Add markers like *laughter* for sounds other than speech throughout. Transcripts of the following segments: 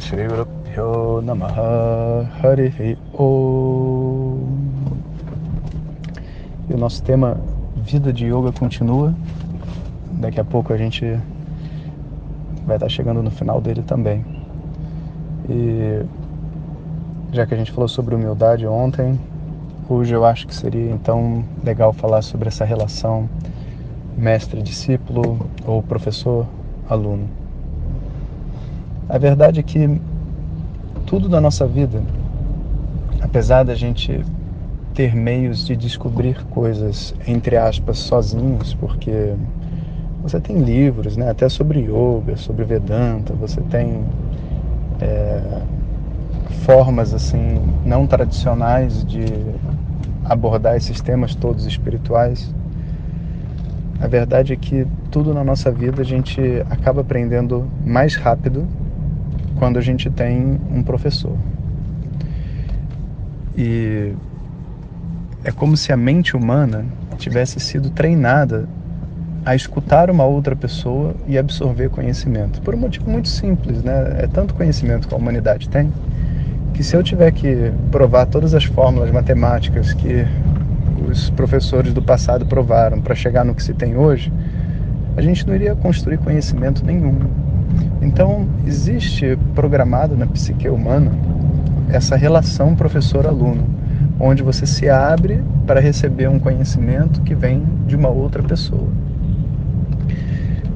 Shri Guru Namaha Harihi Om E o nosso tema Vida de Yoga continua. Daqui a pouco a gente vai estar chegando no final dele também. E já que a gente falou sobre humildade ontem, hoje eu acho que seria então legal falar sobre essa relação mestre-discípulo ou professor-aluno. A verdade é que tudo da nossa vida, apesar da gente ter meios de descobrir coisas, entre aspas, sozinhos, porque você tem livros, né, até sobre yoga, sobre Vedanta, você tem é, formas assim não tradicionais de abordar esses temas todos espirituais. A verdade é que tudo na nossa vida a gente acaba aprendendo mais rápido quando a gente tem um professor. E é como se a mente humana tivesse sido treinada a escutar uma outra pessoa e absorver conhecimento. Por um motivo muito simples, né? É tanto conhecimento que a humanidade tem que se eu tiver que provar todas as fórmulas matemáticas que os professores do passado provaram para chegar no que se tem hoje, a gente não iria construir conhecimento nenhum. Então, existe programado na psique humana essa relação professor-aluno, onde você se abre para receber um conhecimento que vem de uma outra pessoa.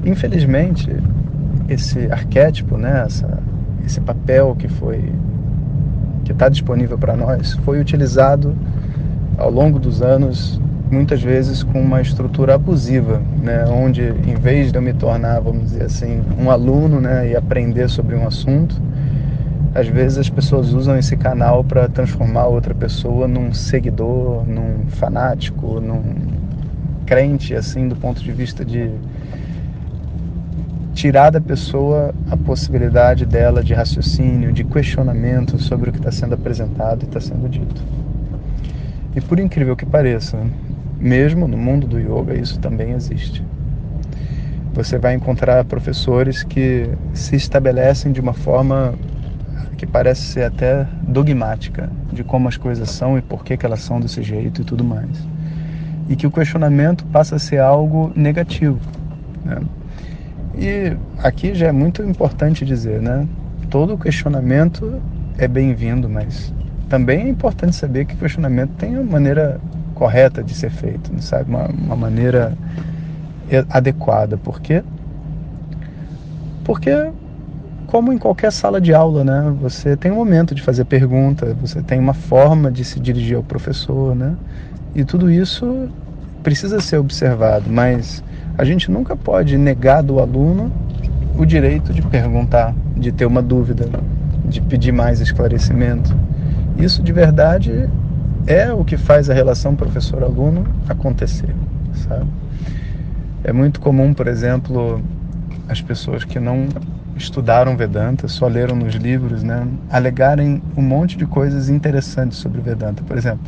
Infelizmente, esse arquétipo, né, essa, esse papel que foi que está disponível para nós foi utilizado ao longo dos anos muitas vezes com uma estrutura abusiva, né, onde em vez de eu me tornar, vamos dizer assim, um aluno, né, e aprender sobre um assunto, às vezes as pessoas usam esse canal para transformar outra pessoa num seguidor, num fanático, num crente, assim, do ponto de vista de tirar da pessoa a possibilidade dela de raciocínio, de questionamento sobre o que está sendo apresentado e está sendo dito. E por incrível que pareça, mesmo no mundo do yoga isso também existe. Você vai encontrar professores que se estabelecem de uma forma que parece ser até dogmática de como as coisas são e por que, que elas são desse jeito e tudo mais. E que o questionamento passa a ser algo negativo. Né? E aqui já é muito importante dizer, né? Todo questionamento é bem-vindo, mas também é importante saber que questionamento tem uma maneira correta de ser feito, sabe? Uma, uma maneira adequada. Por quê? Porque, como em qualquer sala de aula, né? Você tem um momento de fazer pergunta, você tem uma forma de se dirigir ao professor, né? E tudo isso precisa ser observado, mas a gente nunca pode negar do aluno o direito de perguntar, de ter uma dúvida, de pedir mais esclarecimento. Isso de verdade é o que faz a relação professor-aluno acontecer, sabe? É muito comum, por exemplo, as pessoas que não estudaram Vedanta, só leram nos livros, né, alegarem um monte de coisas interessantes sobre Vedanta. Por exemplo,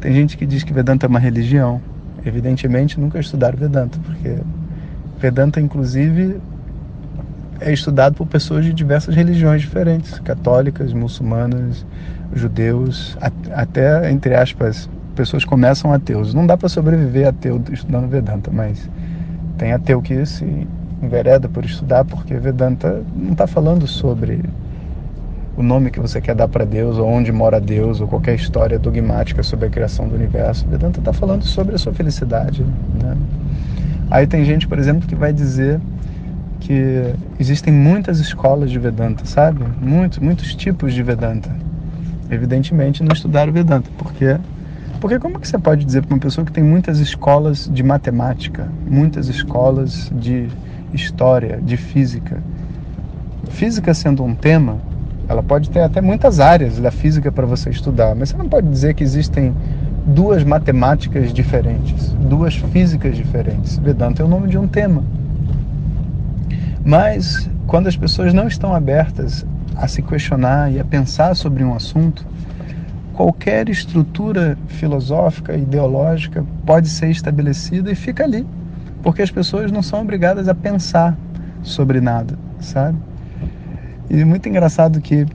tem gente que diz que Vedanta é uma religião, evidentemente nunca estudaram Vedanta, porque Vedanta, inclusive, é estudado por pessoas de diversas religiões diferentes, católicas, muçulmanas, judeus, até, entre aspas, pessoas começam ateus. Não dá para sobreviver ateu estudando Vedanta, mas tem ateu que se envereda por estudar, porque Vedanta não está falando sobre o nome que você quer dar para Deus, ou onde mora Deus, ou qualquer história dogmática sobre a criação do universo. Vedanta está falando sobre a sua felicidade. Né? Aí tem gente, por exemplo, que vai dizer que existem muitas escolas de Vedanta, sabe? Muitos, muitos tipos de Vedanta. Evidentemente não estudaram Vedanta, porque porque como que você pode dizer para uma pessoa que tem muitas escolas de matemática, muitas escolas de história, de física, física sendo um tema, ela pode ter até muitas áreas da física para você estudar, mas você não pode dizer que existem duas matemáticas diferentes, duas físicas diferentes. Vedanta é o nome de um tema. Mas quando as pessoas não estão abertas a se questionar e a pensar sobre um assunto, qualquer estrutura filosófica, ideológica pode ser estabelecida e fica ali, porque as pessoas não são obrigadas a pensar sobre nada, sabe? E é muito engraçado que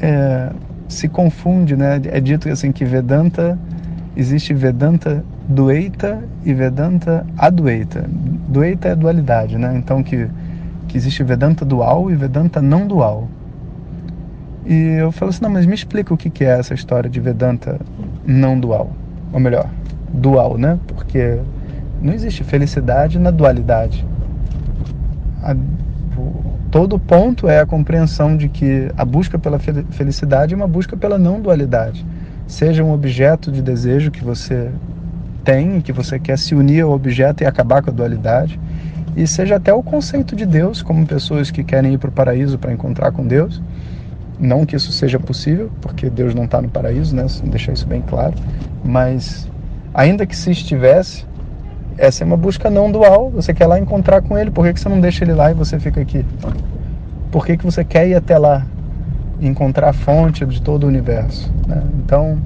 é, se confunde, né? É dito assim que Vedanta existe Vedanta Dueita e Vedanta Adueita. Dueita é dualidade, né? Então que que existe Vedanta dual e Vedanta não dual. E eu falo assim, não, mas me explica o que é essa história de Vedanta não dual. Ou melhor, dual, né? Porque não existe felicidade na dualidade. A, o, todo ponto é a compreensão de que a busca pela felicidade é uma busca pela não dualidade. Seja um objeto de desejo que você tem, que você quer se unir ao objeto e acabar com a dualidade, e seja até o conceito de Deus, como pessoas que querem ir para o paraíso para encontrar com Deus, não que isso seja possível, porque Deus não está no paraíso, né? Deixar isso bem claro. Mas ainda que se estivesse, essa é uma busca não dual. Você quer lá encontrar com Ele. Por que, que você não deixa Ele lá e você fica aqui? Por que, que você quer ir até lá e encontrar a fonte de todo o universo? Né? Então,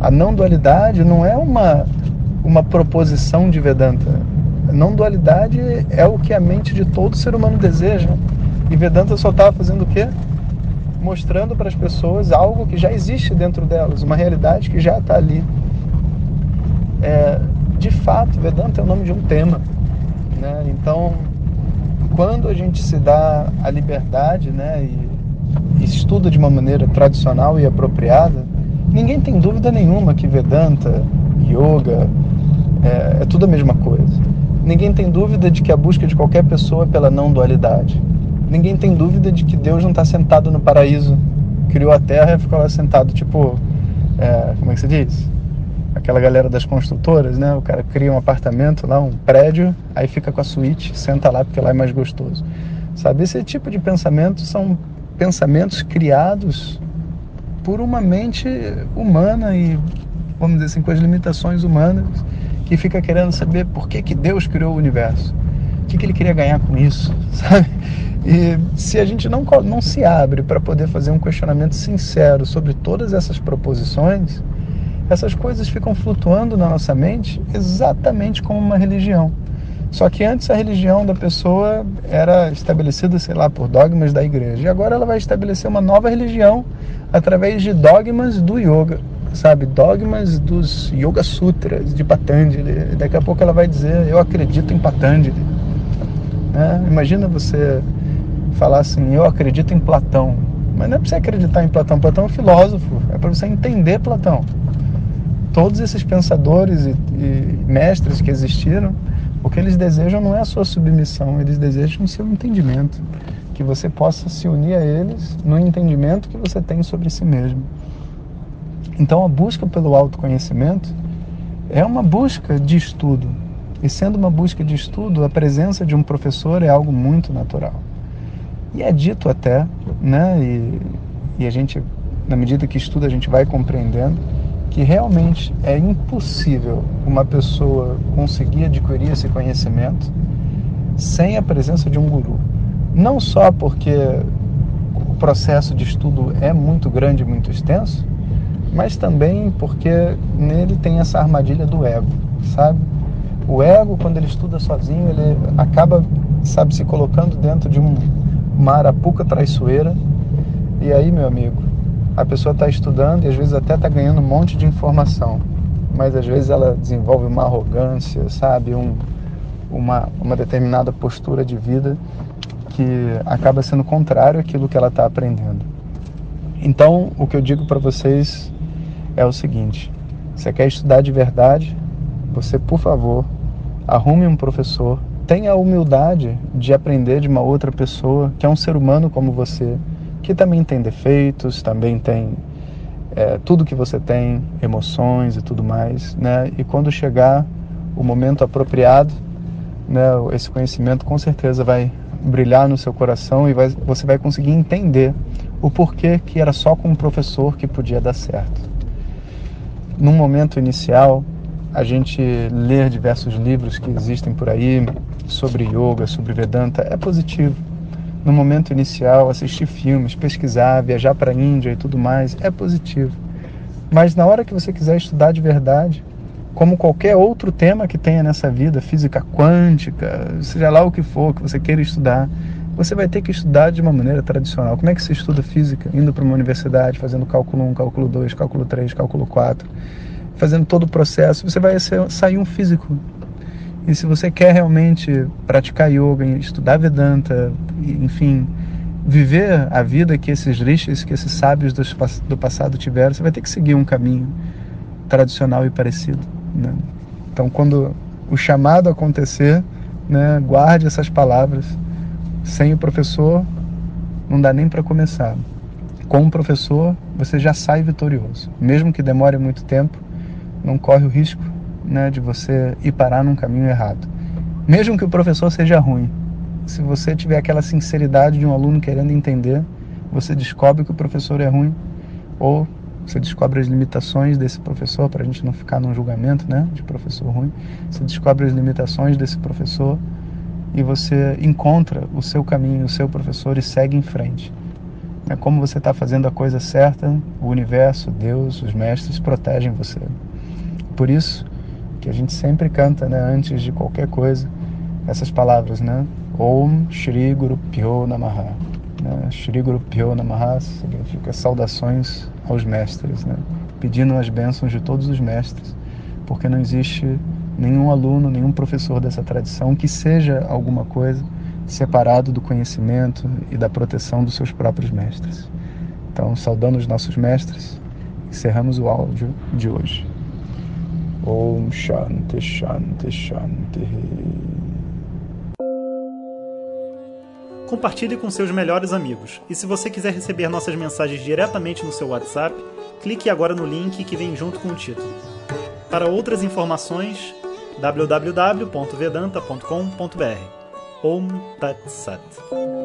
a não dualidade não é uma uma proposição de Vedanta. Não dualidade é o que a mente de todo ser humano deseja. E Vedanta só estava fazendo o quê? mostrando para as pessoas algo que já existe dentro delas, uma realidade que já está ali. É, de fato, Vedanta é o nome de um tema. Né? Então, quando a gente se dá a liberdade né, e, e estuda de uma maneira tradicional e apropriada, ninguém tem dúvida nenhuma que Vedanta, Yoga, é, é tudo a mesma coisa. Ninguém tem dúvida de que a busca de qualquer pessoa é pela não dualidade ninguém tem dúvida de que Deus não está sentado no paraíso, criou a terra e ficou lá sentado, tipo, é, como é que se diz? Aquela galera das construtoras, né? O cara cria um apartamento lá, um prédio, aí fica com a suíte, senta lá porque lá é mais gostoso. Sabe? Esse tipo de pensamento são pensamentos criados por uma mente humana e, vamos dizer assim, com as limitações humanas, que fica querendo saber por que, que Deus criou o universo. O que, que ele queria ganhar com isso, *laughs* sabe? E se a gente não, não se abre para poder fazer um questionamento sincero sobre todas essas proposições, essas coisas ficam flutuando na nossa mente exatamente como uma religião. Só que antes a religião da pessoa era estabelecida, sei lá, por dogmas da igreja. E agora ela vai estabelecer uma nova religião através de dogmas do yoga, sabe? Dogmas dos Yoga Sutras de Patanjali. Daqui a pouco ela vai dizer: Eu acredito em Patanjali. É, imagina você falar assim, eu acredito em Platão. Mas não é para você acreditar em Platão. Platão é um filósofo, é para você entender Platão. Todos esses pensadores e, e, mestres que existiram, o que eles desejam não é a sua submissão, eles desejam o seu entendimento. Que você possa se unir a eles no entendimento que você tem sobre si mesmo. Então a busca pelo autoconhecimento é uma busca de estudo. E sendo uma busca de estudo, a presença de um professor é algo muito natural. E é dito até, né, e, e a gente, na medida que estuda, a gente vai compreendendo que realmente é impossível uma pessoa conseguir adquirir esse conhecimento sem a presença de um guru. Não só porque o processo de estudo é muito grande, muito extenso, mas também porque nele tem essa armadilha do ego, sabe? O ego, quando ele estuda sozinho, ele acaba, sabe, se colocando dentro de um uma arapuca traiçoeira. E aí, meu amigo, a pessoa está estudando e às vezes até está ganhando um monte de informação, mas às vezes ela desenvolve uma arrogância, sabe, um, uma, uma determinada postura de vida que acaba sendo contrário àquilo que ela está aprendendo. Então, o que eu digo para vocês é o seguinte: você quer estudar de verdade? Você, por favor, arrume um professor tenha a humildade de aprender de uma outra pessoa que é um ser humano como você, que também tem defeitos, também tem é, tudo que você tem, emoções e tudo mais, né? E quando chegar o momento apropriado, né, esse conhecimento com certeza vai brilhar no seu coração e vai, você vai conseguir entender o porquê que era só com um professor que podia dar certo. Num momento inicial, a gente ler diversos livros que existem por aí sobre yoga, sobre Vedanta, é positivo. No momento inicial, assistir filmes, pesquisar, viajar para a Índia e tudo mais, é positivo. Mas na hora que você quiser estudar de verdade, como qualquer outro tema que tenha nessa vida, física quântica, seja lá o que for que você queira estudar, você vai ter que estudar de uma maneira tradicional. Como é que se estuda física? Indo para uma universidade, fazendo cálculo 1, cálculo 2, cálculo 3, cálculo 4, fazendo todo o processo, você vai ser, sair um físico. E se você quer realmente praticar yoga, estudar Vedanta, enfim, viver a vida que esses rishis, que esses sábios do passado tiveram, você vai ter que seguir um caminho tradicional e parecido. Né? Então, quando o chamado acontecer, né, guarde essas palavras. Sem o professor, não dá nem para começar. Com o professor, você já sai vitorioso. Mesmo que demore muito tempo, não corre o risco né, de você ir parar num caminho errado. Mesmo que o professor seja ruim, se você tiver aquela sinceridade de um aluno querendo entender, você descobre que o professor é ruim ou você descobre as limitações desse professor para a gente não ficar num julgamento, né, de professor ruim. Você descobre as limitações desse professor e você encontra o seu caminho, o seu professor e segue em frente. É como você está fazendo a coisa certa, o universo, Deus, os mestres protegem você. Por isso que a gente sempre canta, né, antes de qualquer coisa, essas palavras, né? Om Shri Guru Pyo Namaha. Né? Shri Guru Pyo Namaha significa saudações aos mestres, né? pedindo as bênçãos de todos os mestres, porque não existe nenhum aluno, nenhum professor dessa tradição que seja alguma coisa separado do conhecimento e da proteção dos seus próprios mestres. Então, saudando os nossos mestres, encerramos o áudio de hoje. Om Shanti Shanti Shanti. Compartilhe com seus melhores amigos. E se você quiser receber nossas mensagens diretamente no seu WhatsApp, clique agora no link que vem junto com o título. Para outras informações, www.vedanta.com.br. Om Tat Sat.